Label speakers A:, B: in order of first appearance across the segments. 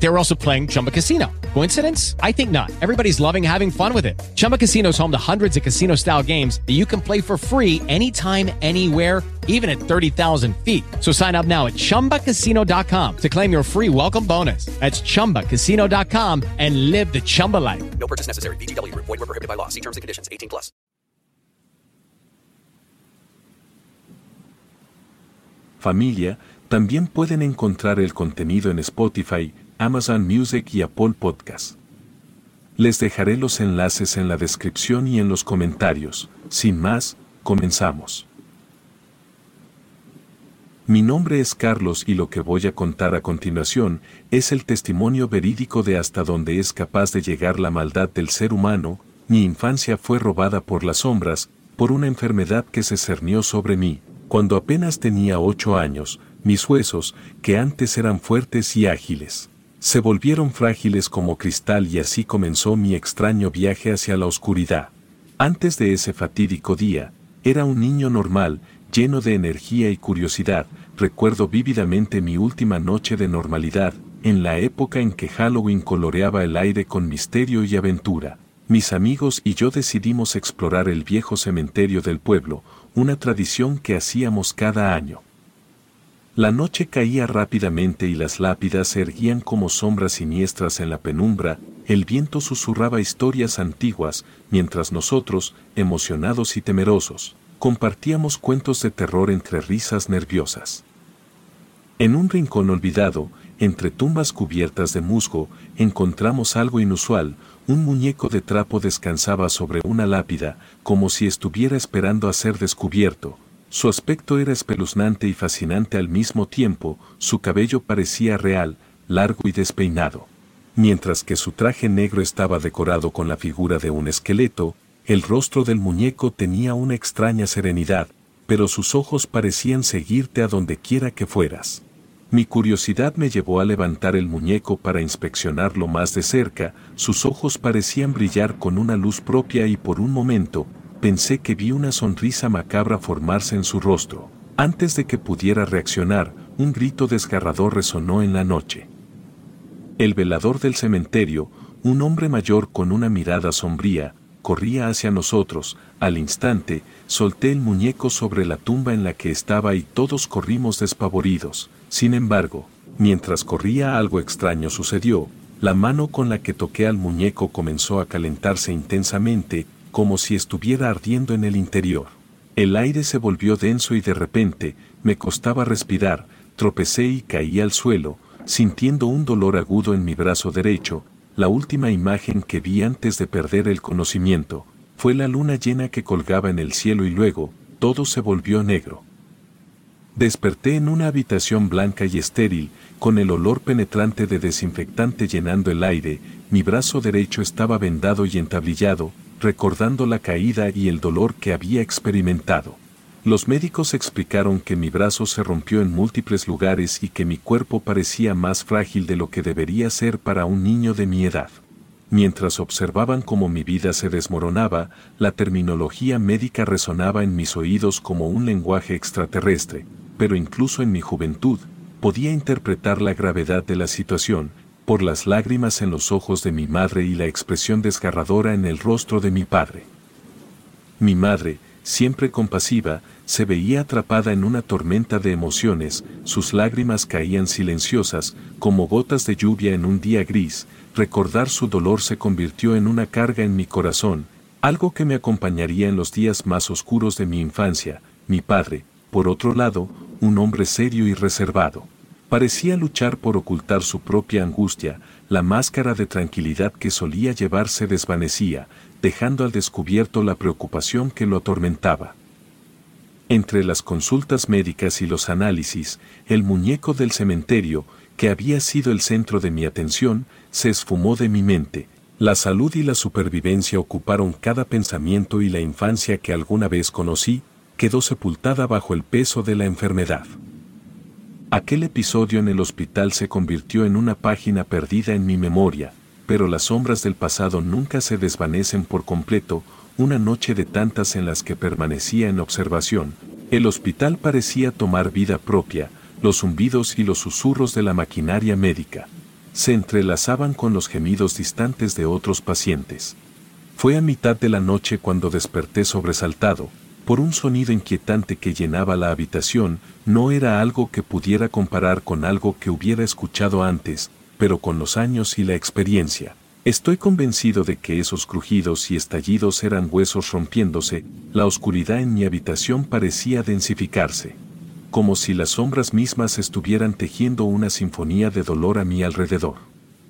A: They were also playing Chumba Casino. Coincidence? I think not. Everybody's loving having fun with it. Chumba Casino is home to hundreds of casino-style games that you can play for free anytime, anywhere even at 30,000 feet. So sign up now at ChumbaCasino.com to claim your free welcome bonus. That's ChumbaCasino.com and live the Chumba life.
B: No purchase necessary. VGW. Void were prohibited by law. See terms and conditions. 18 plus.
C: Familia, también pueden encontrar el contenido en Spotify, Amazon Music y Apple Podcast. Les dejaré los enlaces en la descripción y en los comentarios. Sin más, comenzamos. Mi nombre es Carlos y lo que voy a contar a continuación es el testimonio verídico de hasta dónde es capaz de llegar la maldad del ser humano. Mi infancia fue robada por las sombras, por una enfermedad que se cernió sobre mí. Cuando apenas tenía ocho años, mis huesos, que antes eran fuertes y ágiles, se volvieron frágiles como cristal y así comenzó mi extraño viaje hacia la oscuridad. Antes de ese fatídico día, era un niño normal, lleno de energía y curiosidad, recuerdo vívidamente mi última noche de normalidad, en la época en que Halloween coloreaba el aire con misterio y aventura. Mis amigos y yo decidimos explorar el viejo cementerio del pueblo, una tradición que hacíamos cada año. La noche caía rápidamente y las lápidas se erguían como sombras siniestras en la penumbra, el viento susurraba historias antiguas, mientras nosotros, emocionados y temerosos, compartíamos cuentos de terror entre risas nerviosas. En un rincón olvidado, entre tumbas cubiertas de musgo, encontramos algo inusual, un muñeco de trapo descansaba sobre una lápida, como si estuviera esperando a ser descubierto. Su aspecto era espeluznante y fascinante al mismo tiempo, su cabello parecía real, largo y despeinado. Mientras que su traje negro estaba decorado con la figura de un esqueleto, el rostro del muñeco tenía una extraña serenidad, pero sus ojos parecían seguirte a donde quiera que fueras. Mi curiosidad me llevó a levantar el muñeco para inspeccionarlo más de cerca, sus ojos parecían brillar con una luz propia y por un momento, pensé que vi una sonrisa macabra formarse en su rostro. Antes de que pudiera reaccionar, un grito desgarrador resonó en la noche. El velador del cementerio, un hombre mayor con una mirada sombría, corría hacia nosotros, al instante, solté el muñeco sobre la tumba en la que estaba y todos corrimos despavoridos. Sin embargo, mientras corría algo extraño sucedió, la mano con la que toqué al muñeco comenzó a calentarse intensamente, como si estuviera ardiendo en el interior. El aire se volvió denso y de repente, me costaba respirar, tropecé y caí al suelo, sintiendo un dolor agudo en mi brazo derecho, la última imagen que vi antes de perder el conocimiento, fue la luna llena que colgaba en el cielo y luego, todo se volvió negro. Desperté en una habitación blanca y estéril, con el olor penetrante de desinfectante llenando el aire, mi brazo derecho estaba vendado y entablillado, recordando la caída y el dolor que había experimentado. Los médicos explicaron que mi brazo se rompió en múltiples lugares y que mi cuerpo parecía más frágil de lo que debería ser para un niño de mi edad. Mientras observaban cómo mi vida se desmoronaba, la terminología médica resonaba en mis oídos como un lenguaje extraterrestre, pero incluso en mi juventud, podía interpretar la gravedad de la situación, por las lágrimas en los ojos de mi madre y la expresión desgarradora en el rostro de mi padre. Mi madre, siempre compasiva, se veía atrapada en una tormenta de emociones, sus lágrimas caían silenciosas, como gotas de lluvia en un día gris, recordar su dolor se convirtió en una carga en mi corazón, algo que me acompañaría en los días más oscuros de mi infancia, mi padre, por otro lado, un hombre serio y reservado. Parecía luchar por ocultar su propia angustia, la máscara de tranquilidad que solía llevar se desvanecía, dejando al descubierto la preocupación que lo atormentaba. Entre las consultas médicas y los análisis, el muñeco del cementerio, que había sido el centro de mi atención, se esfumó de mi mente. La salud y la supervivencia ocuparon cada pensamiento y la infancia que alguna vez conocí, quedó sepultada bajo el peso de la enfermedad. Aquel episodio en el hospital se convirtió en una página perdida en mi memoria, pero las sombras del pasado nunca se desvanecen por completo, una noche de tantas en las que permanecía en observación, el hospital parecía tomar vida propia, los zumbidos y los susurros de la maquinaria médica se entrelazaban con los gemidos distantes de otros pacientes. Fue a mitad de la noche cuando desperté sobresaltado, por un sonido inquietante que llenaba la habitación, no era algo que pudiera comparar con algo que hubiera escuchado antes, pero con los años y la experiencia, Estoy convencido de que esos crujidos y estallidos eran huesos rompiéndose, la oscuridad en mi habitación parecía densificarse, como si las sombras mismas estuvieran tejiendo una sinfonía de dolor a mi alrededor.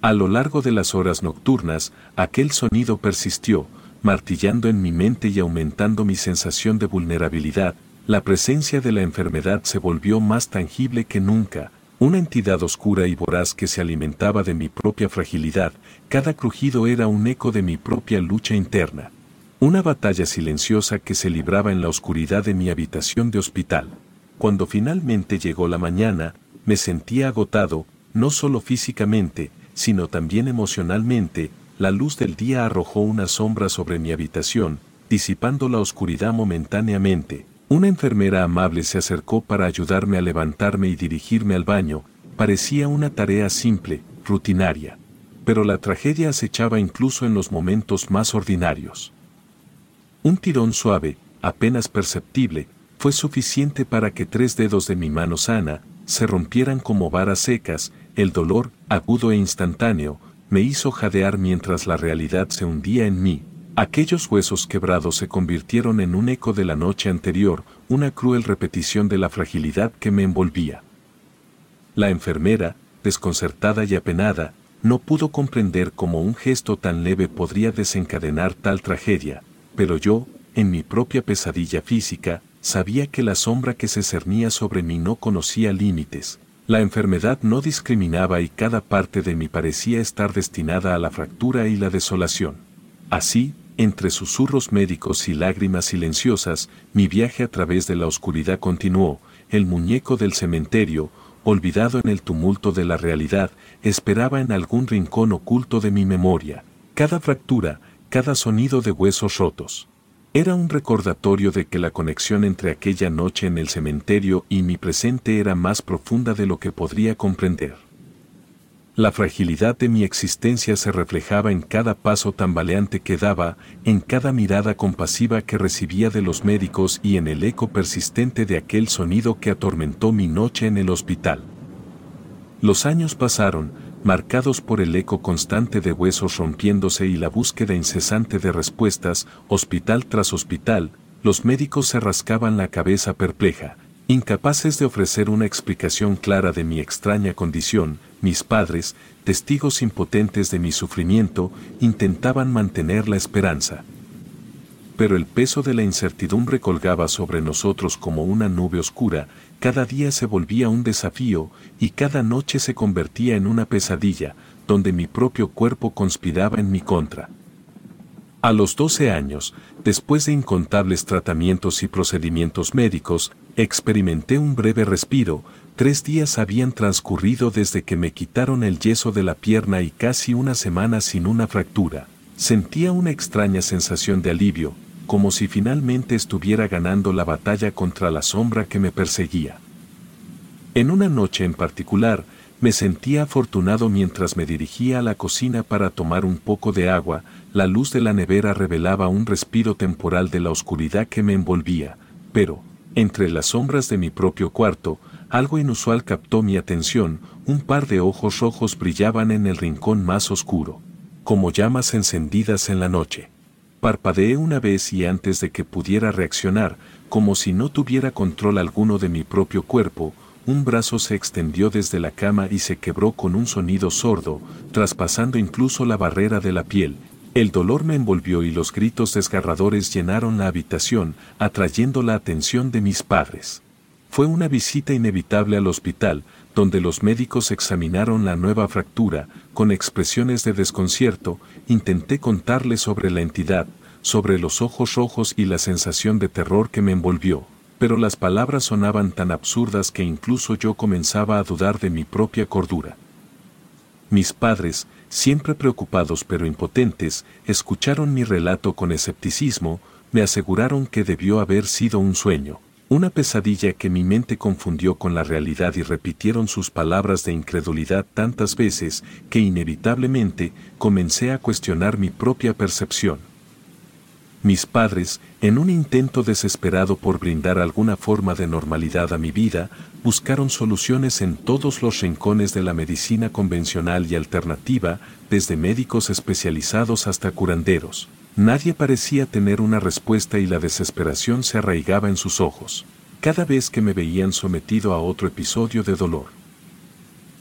C: A lo largo de las horas nocturnas, aquel sonido persistió, martillando en mi mente y aumentando mi sensación de vulnerabilidad, la presencia de la enfermedad se volvió más tangible que nunca, una entidad oscura y voraz que se alimentaba de mi propia fragilidad, cada crujido era un eco de mi propia lucha interna. Una batalla silenciosa que se libraba en la oscuridad de mi habitación de hospital. Cuando finalmente llegó la mañana, me sentía agotado, no solo físicamente, sino también emocionalmente, la luz del día arrojó una sombra sobre mi habitación, disipando la oscuridad momentáneamente, una enfermera amable se acercó para ayudarme a levantarme y dirigirme al baño, parecía una tarea simple, rutinaria. Pero la tragedia acechaba incluso en los momentos más ordinarios. Un tirón suave, apenas perceptible, fue suficiente para que tres dedos de mi mano sana se rompieran como varas secas, el dolor, agudo e instantáneo, me hizo jadear mientras la realidad se hundía en mí, Aquellos huesos quebrados se convirtieron en un eco de la noche anterior, una cruel repetición de la fragilidad que me envolvía. La enfermera, desconcertada y apenada, no pudo comprender cómo un gesto tan leve podría desencadenar tal tragedia, pero yo, en mi propia pesadilla física, sabía que la sombra que se cernía sobre mí no conocía límites. La enfermedad no discriminaba y cada parte de mí parecía estar destinada a la fractura y la desolación. Así, entre susurros médicos y lágrimas silenciosas, mi viaje a través de la oscuridad continuó, el muñeco del cementerio, olvidado en el tumulto de la realidad, esperaba en algún rincón oculto de mi memoria, cada fractura, cada sonido de huesos rotos. Era un recordatorio de que la conexión entre aquella noche en el cementerio y mi presente era más profunda de lo que podría comprender. La fragilidad de mi existencia se reflejaba en cada paso tambaleante que daba, en cada mirada compasiva que recibía de los médicos y en el eco persistente de aquel sonido que atormentó mi noche en el hospital. Los años pasaron, marcados por el eco constante de huesos rompiéndose y la búsqueda incesante de respuestas, hospital tras hospital, los médicos se rascaban la cabeza perpleja, incapaces de ofrecer una explicación clara de mi extraña condición, mis padres, testigos impotentes de mi sufrimiento, intentaban mantener la esperanza. Pero el peso de la incertidumbre colgaba sobre nosotros como una nube oscura, cada día se volvía un desafío y cada noche se convertía en una pesadilla, donde mi propio cuerpo conspiraba en mi contra. A los 12 años, después de incontables tratamientos y procedimientos médicos, experimenté un breve respiro, Tres días habían transcurrido desde que me quitaron el yeso de la pierna y casi una semana sin una fractura. Sentía una extraña sensación de alivio, como si finalmente estuviera ganando la batalla contra la sombra que me perseguía. En una noche en particular, me sentía afortunado mientras me dirigía a la cocina para tomar un poco de agua, la luz de la nevera revelaba un respiro temporal de la oscuridad que me envolvía, pero, entre las sombras de mi propio cuarto, algo inusual captó mi atención, un par de ojos rojos brillaban en el rincón más oscuro, como llamas encendidas en la noche. Parpadeé una vez y antes de que pudiera reaccionar, como si no tuviera control alguno de mi propio cuerpo, un brazo se extendió desde la cama y se quebró con un sonido sordo, traspasando incluso la barrera de la piel, El dolor me envolvió y los gritos desgarradores llenaron la habitación, atrayendo la atención de mis padres. Fue una visita inevitable al hospital, donde los médicos examinaron la nueva fractura, con expresiones de desconcierto, intenté contarles sobre la entidad, sobre los ojos rojos y la sensación de terror que me envolvió, pero las palabras sonaban tan absurdas que incluso yo comenzaba a dudar de mi propia cordura. Mis padres, siempre preocupados pero impotentes, escucharon mi relato con escepticismo, me aseguraron que debió haber sido un sueño, una pesadilla que mi mente confundió con la realidad y repitieron sus palabras de incredulidad tantas veces que inevitablemente comencé a cuestionar mi propia percepción. Mis padres, en un intento desesperado por brindar alguna forma de normalidad a mi vida, buscaron soluciones en todos los rincones de la medicina convencional y alternativa, desde médicos especializados hasta curanderos. Nadie parecía tener una respuesta y la desesperación se arraigaba en sus ojos, cada vez que me veían sometido a otro episodio de dolor.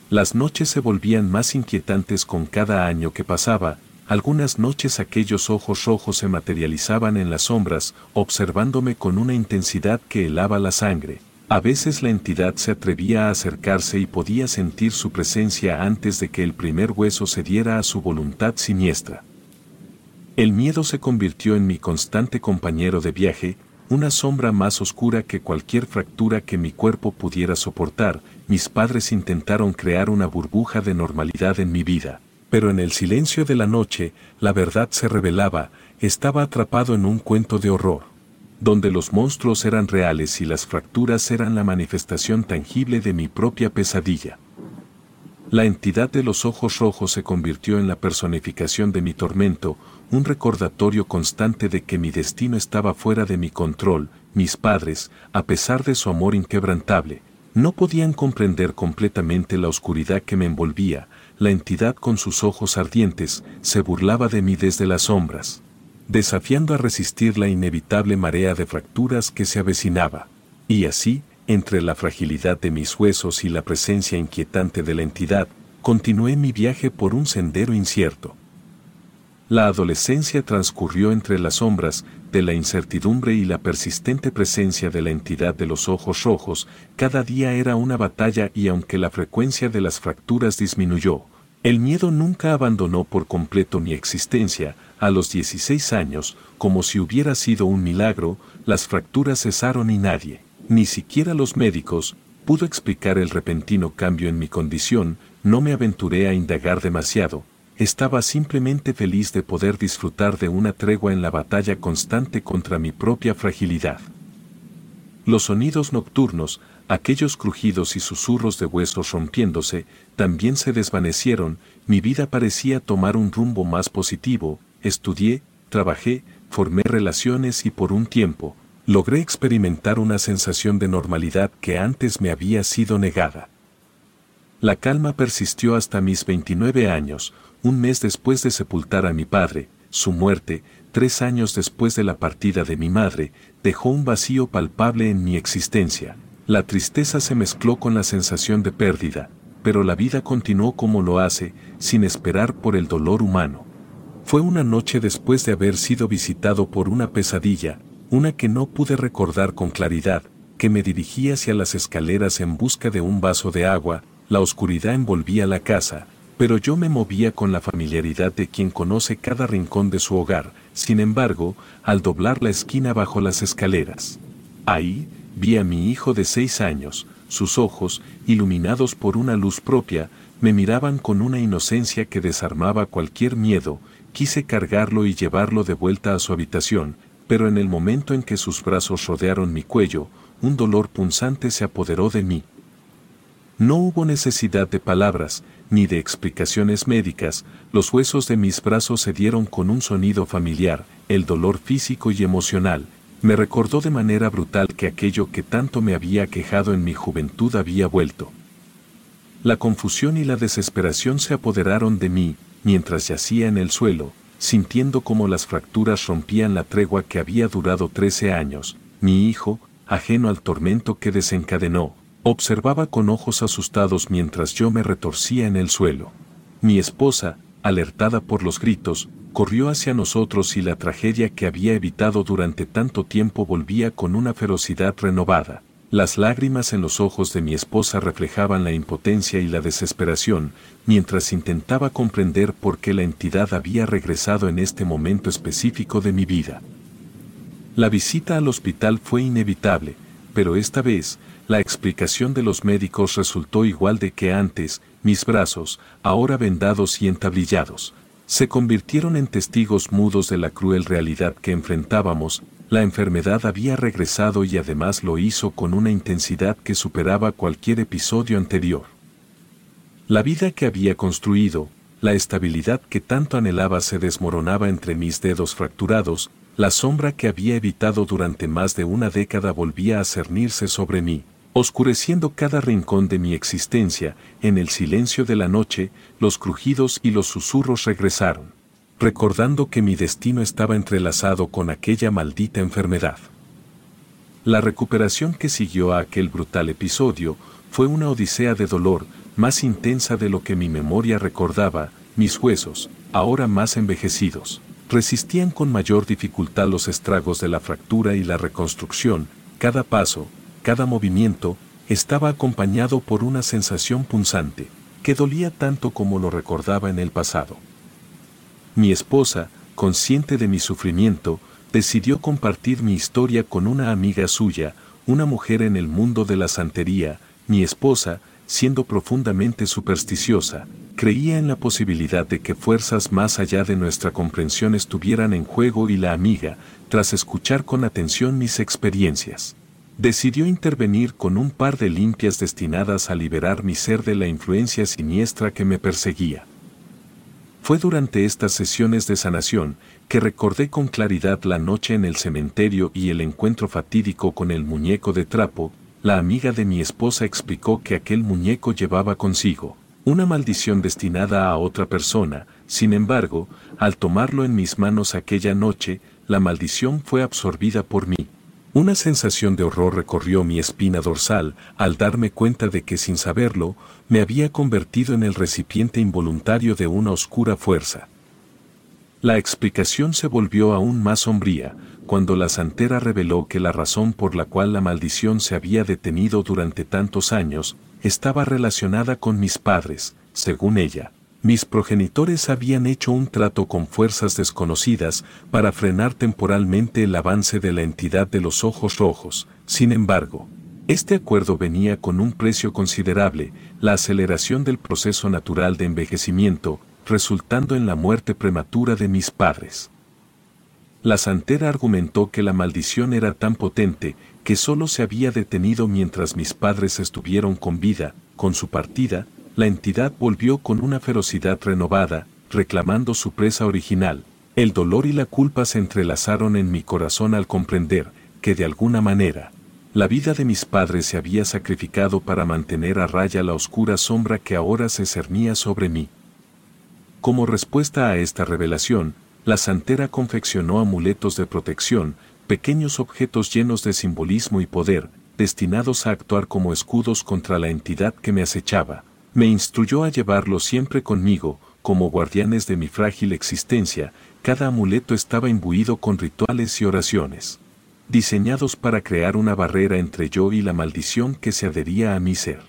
C: Las noches se volvían más inquietantes con cada año que pasaba, algunas noches aquellos ojos rojos se materializaban en las sombras, observándome con una intensidad que helaba la sangre. A veces la entidad se atrevía a acercarse y podía sentir su presencia antes de que el primer hueso cediera a su voluntad siniestra. El miedo se convirtió en mi constante compañero de viaje, una sombra más oscura que cualquier fractura que mi cuerpo pudiera soportar, mis padres intentaron crear una burbuja de normalidad en mi vida. Pero en el silencio de la noche, la verdad se revelaba, estaba atrapado en un cuento de horror, donde los monstruos eran reales y las fracturas eran la manifestación tangible de mi propia pesadilla. La entidad de los ojos rojos se convirtió en la personificación de mi tormento, un recordatorio constante de que mi destino estaba fuera de mi control, mis padres, a pesar de su amor inquebrantable, no podían comprender completamente la oscuridad que me envolvía, la entidad con sus ojos ardientes se burlaba de mí desde las sombras, desafiando a resistir la inevitable marea de fracturas que se avecinaba. Y así, entre la fragilidad de mis huesos y la presencia inquietante de la entidad, continué mi viaje por un sendero incierto. La adolescencia transcurrió entre las sombras de la incertidumbre y la persistente presencia de la entidad de los ojos rojos, cada día era una batalla y aunque la frecuencia de las fracturas disminuyó, el miedo nunca abandonó por completo mi existencia, a los 16 años, como si hubiera sido un milagro, las fracturas cesaron y nadie, ni siquiera los médicos, pudo explicar el repentino cambio en mi condición, no me aventuré a indagar demasiado, estaba simplemente feliz de poder disfrutar de una tregua en la batalla constante contra mi propia fragilidad. Los sonidos nocturnos, aquellos crujidos y susurros de huesos rompiéndose, también se desvanecieron, mi vida parecía tomar un rumbo más positivo, estudié, trabajé, formé relaciones y por un tiempo, logré experimentar una sensación de normalidad que antes me había sido negada. La calma persistió hasta mis 29 años, un mes después de sepultar a mi padre, su muerte, tres años después de la partida de mi madre, dejó un vacío palpable en mi existencia. La tristeza se mezcló con la sensación de pérdida, pero la vida continuó como lo hace, sin esperar por el dolor humano. Fue una noche después de haber sido visitado por una pesadilla, una que no pude recordar con claridad, que me dirigí hacia las escaleras en busca de un vaso de agua, la oscuridad envolvía la casa, pero yo me movía con la familiaridad de quien conoce cada rincón de su hogar, sin embargo, al doblar la esquina bajo las escaleras. Ahí, Vi a mi hijo de seis años, sus ojos, iluminados por una luz propia, me miraban con una inocencia que desarmaba cualquier miedo, quise cargarlo y llevarlo de vuelta a su habitación, pero en el momento en que sus brazos rodearon mi cuello, un dolor punzante se apoderó de mí. No hubo necesidad de palabras, ni de explicaciones médicas, los huesos de mis brazos se dieron con un sonido familiar, el dolor físico y emocional, me recordó de manera brutal que aquello que tanto me había quejado en mi juventud había vuelto. La confusión y la desesperación se apoderaron de mí, mientras yacía en el suelo, sintiendo como las fracturas rompían la tregua que había durado trece años. Mi hijo, ajeno al tormento que desencadenó, observaba con ojos asustados mientras yo me retorcía en el suelo. Mi esposa, alertada por los gritos, corrió hacia nosotros y la tragedia que había evitado durante tanto tiempo volvía con una ferocidad renovada. Las lágrimas en los ojos de mi esposa reflejaban la impotencia y la desesperación, mientras intentaba comprender por qué la entidad había regresado en este momento específico de mi vida. La visita al hospital fue inevitable, pero esta vez, la explicación de los médicos resultó igual de que antes, mis brazos, ahora vendados y entablillados, se convirtieron en testigos mudos de la cruel realidad que enfrentábamos, la enfermedad había regresado y además lo hizo con una intensidad que superaba cualquier episodio anterior. La vida que había construido, la estabilidad que tanto anhelaba se desmoronaba entre mis dedos fracturados, la sombra que había evitado durante más de una década volvía a cernirse sobre mí, oscureciendo cada rincón de mi existencia, en el silencio de la noche, los crujidos y los susurros regresaron, recordando que mi destino estaba entrelazado con aquella maldita enfermedad. La recuperación que siguió a aquel brutal episodio fue una odisea de dolor, más intensa de lo que mi memoria recordaba, mis huesos, ahora más envejecidos, resistían con mayor dificultad los estragos de la fractura y la reconstrucción, cada paso, cada movimiento, estaba acompañado por una sensación punzante, que dolía tanto como lo recordaba en el pasado. Mi esposa, consciente de mi sufrimiento, decidió compartir mi historia con una amiga suya, una mujer en el mundo de la santería, mi esposa, siendo profundamente supersticiosa, creía en la posibilidad de que fuerzas más allá de nuestra comprensión estuvieran en juego y la amiga, tras escuchar con atención mis experiencias, decidió intervenir con un par de limpias destinadas a liberar mi ser de la influencia siniestra que me perseguía. Fue durante estas sesiones de sanación que recordé con claridad la noche en el cementerio y el encuentro fatídico con el muñeco de trapo, la amiga de mi esposa explicó que aquel muñeco llevaba consigo una maldición destinada a otra persona, sin embargo, al tomarlo en mis manos aquella noche, la maldición fue absorbida por mí. Una sensación de horror recorrió mi espina dorsal al darme cuenta de que sin saberlo, me había convertido en el recipiente involuntario de una oscura fuerza. La explicación se volvió aún más sombría, cuando la santera reveló que la razón por la cual la maldición se había detenido durante tantos años, estaba relacionada con mis padres, según ella. Mis progenitores habían hecho un trato con fuerzas desconocidas para frenar temporalmente el avance de la entidad de los ojos rojos. Sin embargo, este acuerdo venía con un precio considerable, la aceleración del proceso natural de envejecimiento, resultando en la muerte prematura de mis padres. La santera argumentó que la maldición era tan potente que solo se había detenido mientras mis padres estuvieron con vida, con su partida, la entidad volvió con una ferocidad renovada, reclamando su presa original. El dolor y la culpa se entrelazaron en mi corazón al comprender que de alguna manera, la vida de mis padres se había sacrificado para mantener a raya la oscura sombra que ahora se cernía sobre mí. Como respuesta a esta revelación, la santera confeccionó amuletos de protección, pequeños objetos llenos de simbolismo y poder, destinados a actuar como escudos contra la entidad que me acechaba, me instruyó a llevarlo siempre conmigo, como guardianes de mi frágil existencia, cada amuleto estaba imbuido con rituales y oraciones, diseñados para crear una barrera entre yo y la maldición que se adhería a mi ser.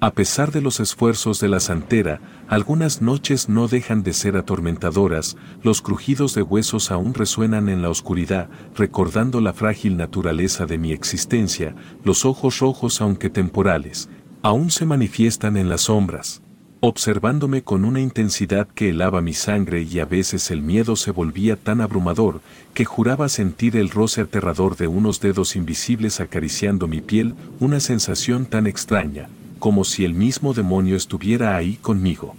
C: A pesar de los esfuerzos de la santera, algunas noches no dejan de ser atormentadoras, los crujidos de huesos aún resuenan en la oscuridad, recordando la frágil naturaleza de mi existencia, los ojos rojos aunque temporales, aún se manifiestan en las sombras, observándome con una intensidad que helaba mi sangre y a veces el miedo se volvía tan abrumador que juraba sentir el roce aterrador de unos dedos invisibles acariciando mi piel, una sensación tan extraña, como si el mismo demonio estuviera ahí conmigo.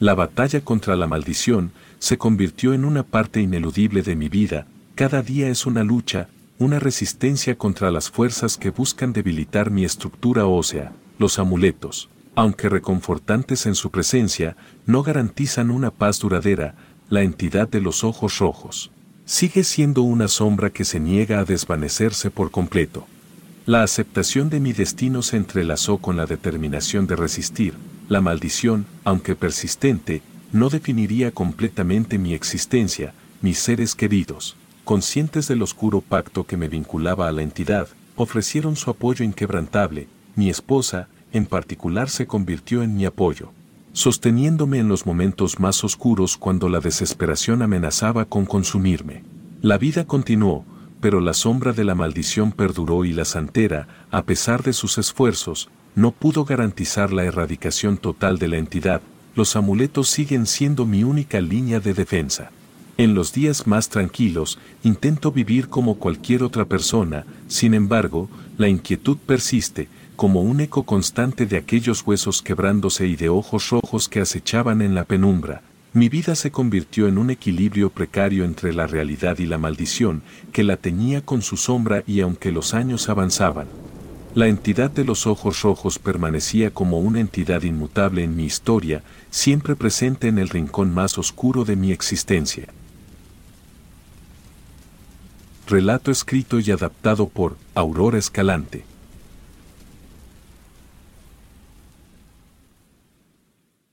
C: La batalla contra la maldición se convirtió en una parte ineludible de mi vida, cada día es una lucha, una resistencia contra las fuerzas que buscan debilitar mi estructura ósea, los amuletos, aunque reconfortantes en su presencia, no garantizan una paz duradera, la entidad de los ojos rojos. Sigue siendo una sombra que se niega a desvanecerse por completo. La aceptación de mi destino se entrelazó con la determinación de resistir, la maldición, aunque persistente, no definiría completamente mi existencia, mis seres queridos, conscientes del oscuro pacto que me vinculaba a la entidad, ofrecieron su apoyo inquebrantable, mi esposa, en particular se convirtió en mi apoyo, sosteniéndome en los momentos más oscuros cuando la desesperación amenazaba con consumirme. La vida continuó, pero la sombra de la maldición perduró y la santera, a pesar de sus esfuerzos, no pudo garantizar la erradicación total de la entidad, los amuletos siguen siendo mi única línea de defensa. En los días más tranquilos, intento vivir como cualquier otra persona, sin embargo, la inquietud persiste, como un eco constante de aquellos huesos quebrándose y de ojos rojos que acechaban en la penumbra. Mi vida se convirtió en un equilibrio precario entre la realidad y la maldición, que la teñía con su sombra y aunque los años avanzaban, la entidad de los ojos rojos permanecía como una entidad inmutable en mi historia, siempre presente en el rincón más oscuro de mi existencia. Relato escrito y adaptado por Aurora Escalante.